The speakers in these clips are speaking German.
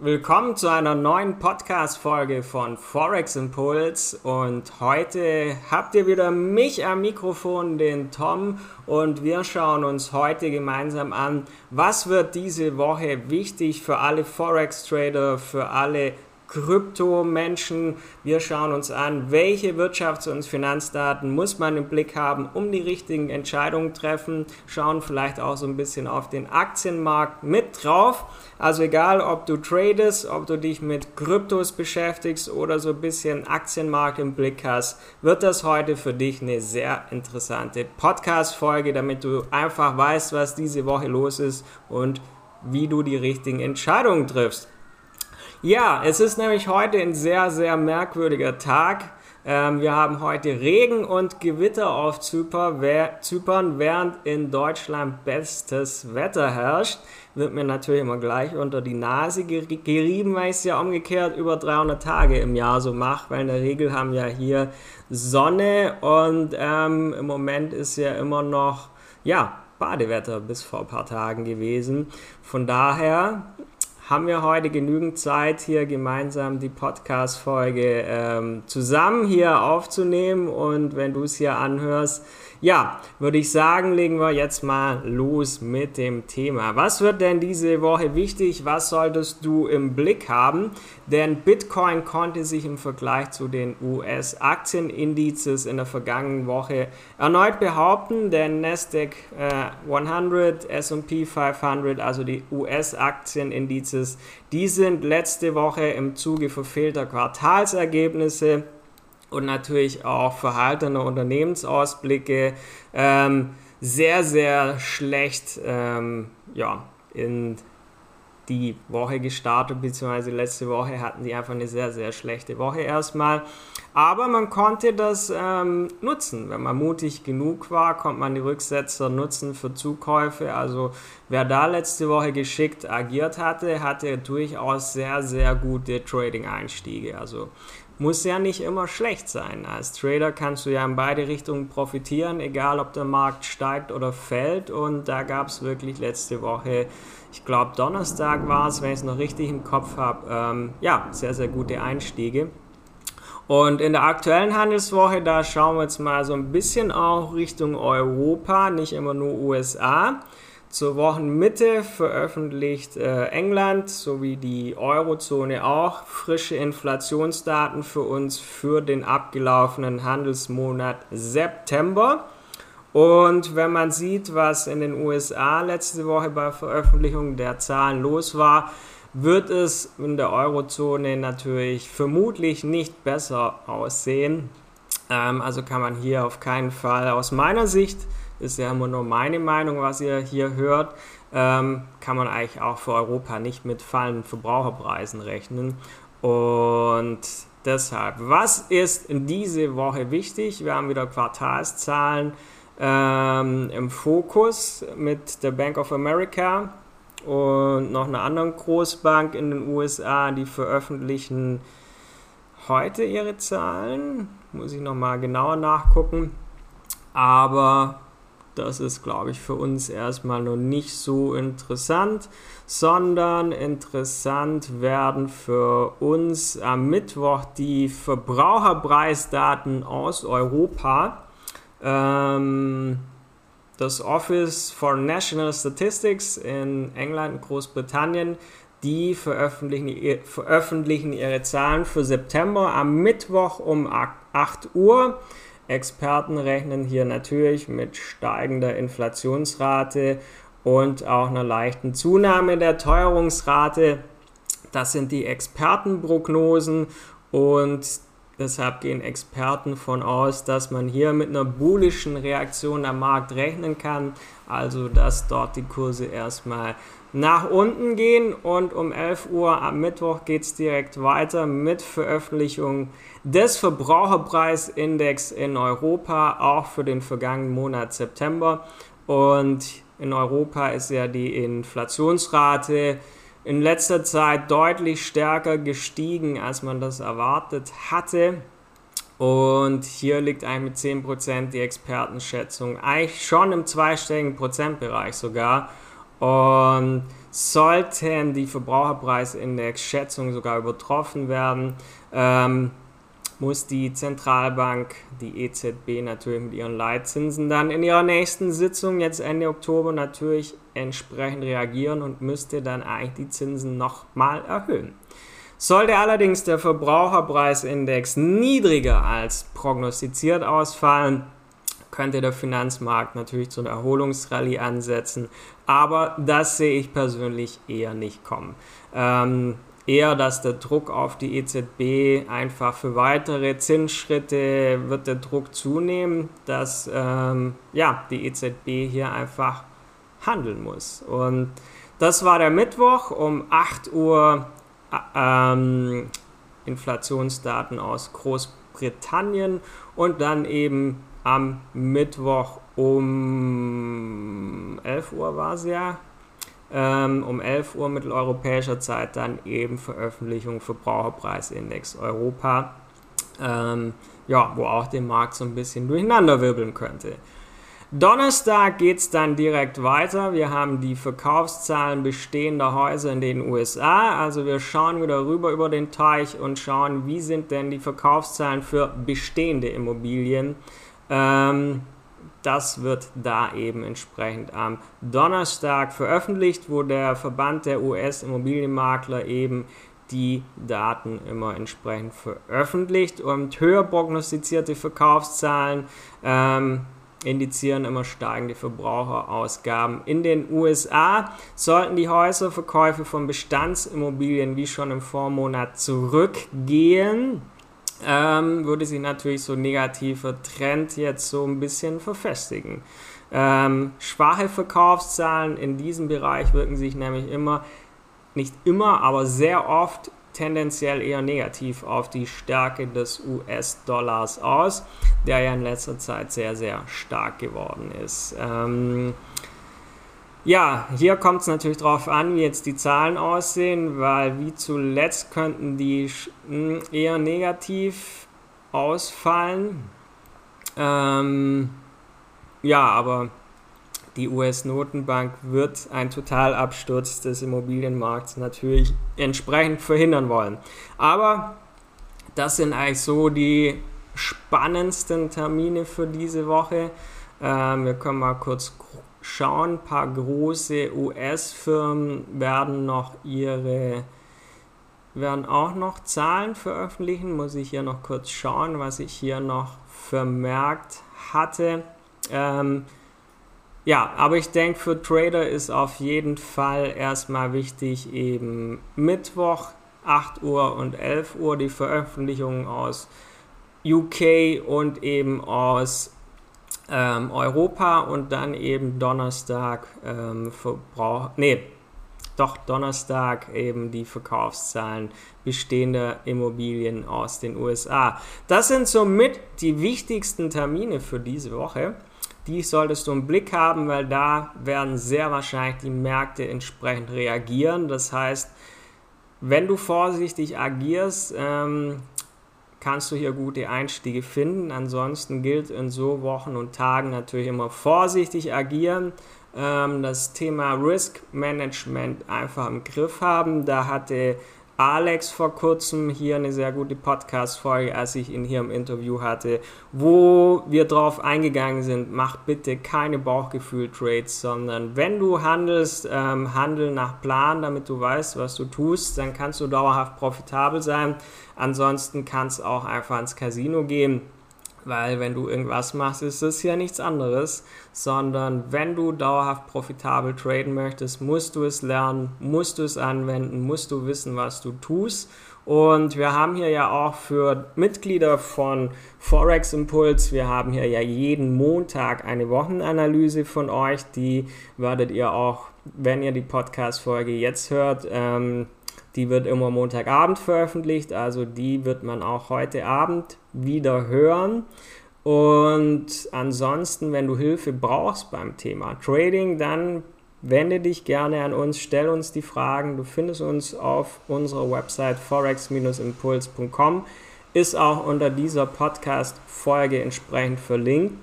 Willkommen zu einer neuen Podcast-Folge von Forex Impuls. Und heute habt ihr wieder mich am Mikrofon, den Tom, und wir schauen uns heute gemeinsam an, was wird diese Woche wichtig für alle Forex-Trader, für alle Krypto-Menschen. Wir schauen uns an, welche Wirtschafts- und Finanzdaten muss man im Blick haben, um die richtigen Entscheidungen treffen. Schauen vielleicht auch so ein bisschen auf den Aktienmarkt mit drauf. Also egal, ob du tradest, ob du dich mit Kryptos beschäftigst oder so ein bisschen Aktienmarkt im Blick hast, wird das heute für dich eine sehr interessante Podcast-Folge, damit du einfach weißt, was diese Woche los ist und wie du die richtigen Entscheidungen triffst. Ja, es ist nämlich heute ein sehr, sehr merkwürdiger Tag. Ähm, wir haben heute Regen und Gewitter auf Zypern, während in Deutschland bestes Wetter herrscht. Wird mir natürlich immer gleich unter die Nase gerieben, weil ich es ja umgekehrt über 300 Tage im Jahr so mache, weil in der Regel haben ja hier Sonne und ähm, im Moment ist ja immer noch, ja, Badewetter bis vor ein paar Tagen gewesen. Von daher haben wir heute genügend Zeit, hier gemeinsam die Podcast-Folge ähm, zusammen hier aufzunehmen. Und wenn du es hier anhörst, ja, würde ich sagen, legen wir jetzt mal los mit dem Thema. Was wird denn diese Woche wichtig? Was solltest du im Blick haben? Denn Bitcoin konnte sich im Vergleich zu den US-Aktienindizes in der vergangenen Woche erneut behaupten. Der Nasdaq äh, 100, S&P 500, also die US-Aktienindizes, die sind letzte Woche im Zuge verfehlter Quartalsergebnisse und natürlich auch verhaltene Unternehmensausblicke ähm, sehr, sehr schlecht ähm, ja, in die Woche gestartet, beziehungsweise letzte Woche hatten die einfach eine sehr, sehr schlechte Woche erstmal. Aber man konnte das ähm, nutzen. Wenn man mutig genug war, konnte man die Rücksetzer nutzen für Zukäufe. Also wer da letzte Woche geschickt agiert hatte, hatte durchaus sehr, sehr gute Trading-Einstiege. Also muss ja nicht immer schlecht sein. Als Trader kannst du ja in beide Richtungen profitieren, egal ob der Markt steigt oder fällt. Und da gab es wirklich letzte Woche, ich glaube Donnerstag war es, wenn ich es noch richtig im Kopf habe, ähm, ja, sehr, sehr gute Einstiege. Und in der aktuellen Handelswoche, da schauen wir jetzt mal so ein bisschen auch Richtung Europa, nicht immer nur USA. Zur Wochenmitte veröffentlicht äh, England sowie die Eurozone auch frische Inflationsdaten für uns für den abgelaufenen Handelsmonat September. Und wenn man sieht, was in den USA letzte Woche bei Veröffentlichung der Zahlen los war, wird es in der Eurozone natürlich vermutlich nicht besser aussehen. Ähm, also kann man hier auf keinen Fall aus meiner Sicht ist ja immer nur meine Meinung, was ihr hier hört, ähm, kann man eigentlich auch für Europa nicht mit fallenden Verbraucherpreisen rechnen. Und deshalb, was ist in diese Woche wichtig? Wir haben wieder Quartalszahlen ähm, im Fokus mit der Bank of America und noch einer anderen Großbank in den USA, die veröffentlichen heute ihre Zahlen. Muss ich nochmal genauer nachgucken. Aber das ist, glaube ich, für uns erstmal noch nicht so interessant, sondern interessant werden für uns am Mittwoch die Verbraucherpreisdaten aus Europa. Ähm, das Office for National Statistics in England und Großbritannien, die veröffentlichen, veröffentlichen ihre Zahlen für September am Mittwoch um 8 Uhr. Experten rechnen hier natürlich mit steigender Inflationsrate und auch einer leichten Zunahme der Teuerungsrate. Das sind die Expertenprognosen und deshalb gehen Experten von aus, dass man hier mit einer bullischen Reaktion am Markt rechnen kann, also dass dort die Kurse erstmal nach unten gehen und um 11 Uhr am Mittwoch geht es direkt weiter mit Veröffentlichung des Verbraucherpreisindex in Europa, auch für den vergangenen Monat September. Und in Europa ist ja die Inflationsrate in letzter Zeit deutlich stärker gestiegen, als man das erwartet hatte. Und hier liegt eigentlich mit 10% die Expertenschätzung eigentlich schon im zweistelligen Prozentbereich sogar. Und sollten die Verbraucherpreisindex-Schätzungen sogar übertroffen werden, ähm, muss die Zentralbank, die EZB natürlich mit ihren Leitzinsen dann in ihrer nächsten Sitzung jetzt Ende Oktober natürlich entsprechend reagieren und müsste dann eigentlich die Zinsen nochmal erhöhen. Sollte allerdings der Verbraucherpreisindex niedriger als prognostiziert ausfallen, könnte der Finanzmarkt natürlich zu einer Erholungsrallye ansetzen, aber das sehe ich persönlich eher nicht kommen. Ähm, eher, dass der Druck auf die EZB einfach für weitere Zinsschritte wird der Druck zunehmen, dass ähm, ja, die EZB hier einfach handeln muss. Und das war der Mittwoch um 8 Uhr ähm, Inflationsdaten aus Großbritannien und dann eben am Mittwoch um 11 Uhr war es ja, ähm, um 11 Uhr mitteleuropäischer Zeit dann eben Veröffentlichung Verbraucherpreisindex Europa, ähm, ja, wo auch der Markt so ein bisschen durcheinander wirbeln könnte. Donnerstag geht es dann direkt weiter. Wir haben die Verkaufszahlen bestehender Häuser in den USA. Also wir schauen wieder rüber über den Teich und schauen, wie sind denn die Verkaufszahlen für bestehende Immobilien. Ähm, das wird da eben entsprechend am Donnerstag veröffentlicht, wo der Verband der US-Immobilienmakler eben die Daten immer entsprechend veröffentlicht und höher prognostizierte Verkaufszahlen ähm, indizieren immer steigende Verbraucherausgaben. In den USA sollten die Häuserverkäufe von Bestandsimmobilien wie schon im Vormonat zurückgehen. Ähm, würde sich natürlich so negativer Trend jetzt so ein bisschen verfestigen. Ähm, schwache Verkaufszahlen in diesem Bereich wirken sich nämlich immer, nicht immer, aber sehr oft tendenziell eher negativ auf die Stärke des US-Dollars aus, der ja in letzter Zeit sehr, sehr stark geworden ist. Ähm, ja, hier kommt es natürlich darauf an, wie jetzt die Zahlen aussehen, weil wie zuletzt könnten die hm, eher negativ ausfallen. Ähm, ja, aber die US-Notenbank wird einen Totalabsturz des Immobilienmarkts natürlich entsprechend verhindern wollen. Aber das sind eigentlich so die spannendsten Termine für diese Woche. Ähm, wir können mal kurz schauen. Ein paar große US-Firmen werden noch ihre werden auch noch Zahlen veröffentlichen. Muss ich hier noch kurz schauen, was ich hier noch vermerkt hatte. Ähm, ja, aber ich denke, für Trader ist auf jeden Fall erstmal wichtig, eben Mittwoch 8 Uhr und 11 Uhr die Veröffentlichungen aus UK und eben aus ähm, Europa und dann eben Donnerstag ähm, Verbrauch, nee, doch Donnerstag eben die Verkaufszahlen bestehender Immobilien aus den USA. Das sind somit die wichtigsten Termine für diese Woche die solltest du im Blick haben, weil da werden sehr wahrscheinlich die Märkte entsprechend reagieren. Das heißt, wenn du vorsichtig agierst, ähm, kannst du hier gute Einstiege finden. Ansonsten gilt in so Wochen und Tagen natürlich immer vorsichtig agieren. Ähm, das Thema Risk Management einfach im Griff haben. Da hatte Alex vor kurzem hier eine sehr gute Podcast-Folge, als ich ihn hier im Interview hatte, wo wir darauf eingegangen sind, mach bitte keine Bauchgefühl-Trades, sondern wenn du handelst, ähm, handel nach Plan, damit du weißt, was du tust, dann kannst du dauerhaft profitabel sein. Ansonsten kannst du auch einfach ins Casino gehen weil wenn du irgendwas machst, ist es ja nichts anderes, sondern wenn du dauerhaft profitabel traden möchtest, musst du es lernen, musst du es anwenden, musst du wissen, was du tust. Und wir haben hier ja auch für Mitglieder von Forex Impuls, wir haben hier ja jeden Montag eine Wochenanalyse von euch, die werdet ihr auch, wenn ihr die Podcast-Folge jetzt hört, ähm, die wird immer Montagabend veröffentlicht, also die wird man auch heute Abend wieder hören. Und ansonsten, wenn du Hilfe brauchst beim Thema Trading, dann wende dich gerne an uns, stell uns die Fragen. Du findest uns auf unserer Website forex-impuls.com, ist auch unter dieser Podcast-Folge entsprechend verlinkt.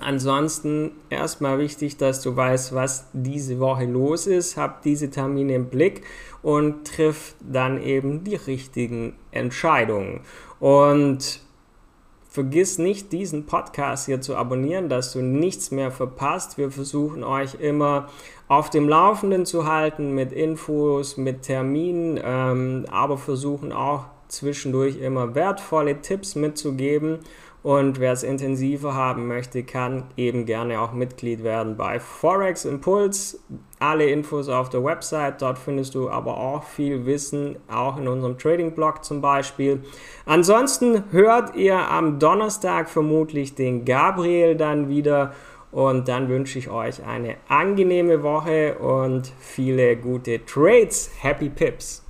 Ansonsten erstmal wichtig, dass du weißt, was diese Woche los ist, hab diese Termine im Blick und triff dann eben die richtigen Entscheidungen. Und vergiss nicht, diesen Podcast hier zu abonnieren, dass du nichts mehr verpasst. Wir versuchen euch immer auf dem Laufenden zu halten mit Infos, mit Terminen, ähm, aber versuchen auch zwischendurch immer wertvolle Tipps mitzugeben und wer es intensiver haben möchte, kann eben gerne auch Mitglied werden bei Forex Impuls. Alle Infos auf der Website, dort findest du aber auch viel Wissen, auch in unserem Trading-Blog zum Beispiel. Ansonsten hört ihr am Donnerstag vermutlich den Gabriel dann wieder und dann wünsche ich euch eine angenehme Woche und viele gute Trades. Happy Pips!